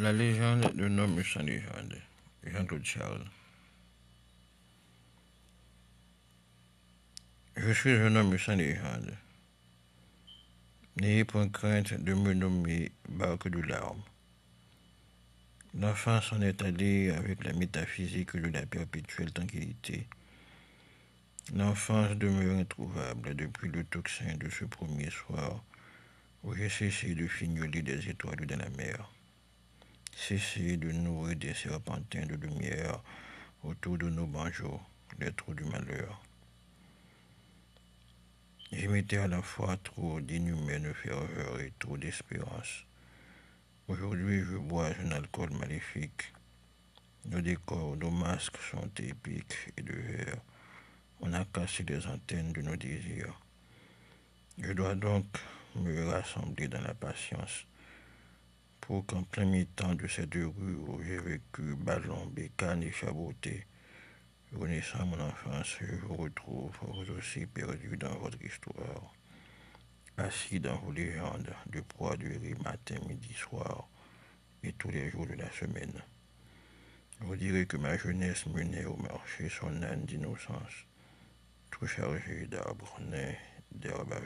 La légende d'un homme sans légende. Jean-Claude Charles. Je suis un homme sans légende. N'ayez point crainte de me nommer barque de larmes. L'enfance en est allé avec la métaphysique de la perpétuelle tranquillité. L'enfance demeure introuvable depuis le tocsin de ce premier soir où j'ai cessé de fignoler des étoiles dans la mer. Cessez de nourrir des serpentins de lumière autour de nos banjos, les trous du malheur. J'émettais à la fois trop d'inhumaine ferveur et trop d'espérance. Aujourd'hui, je bois un alcool maléfique. Nos décors, nos masques sont épiques et de verre. On a cassé les antennes de nos désirs. Je dois donc me rassembler dans la patience pour qu'en plein mi-temps de cette rue où j'ai vécu ballon, bécane et chaboté, renaissant mon enfance, je vous retrouve vous aussi perdu dans votre histoire, assis dans vos légendes du poids du riz matin, midi, soir et tous les jours de la semaine. Vous direz que ma jeunesse menait au marché son âne d'innocence, tout chargé d'arbres nés, d'herbes à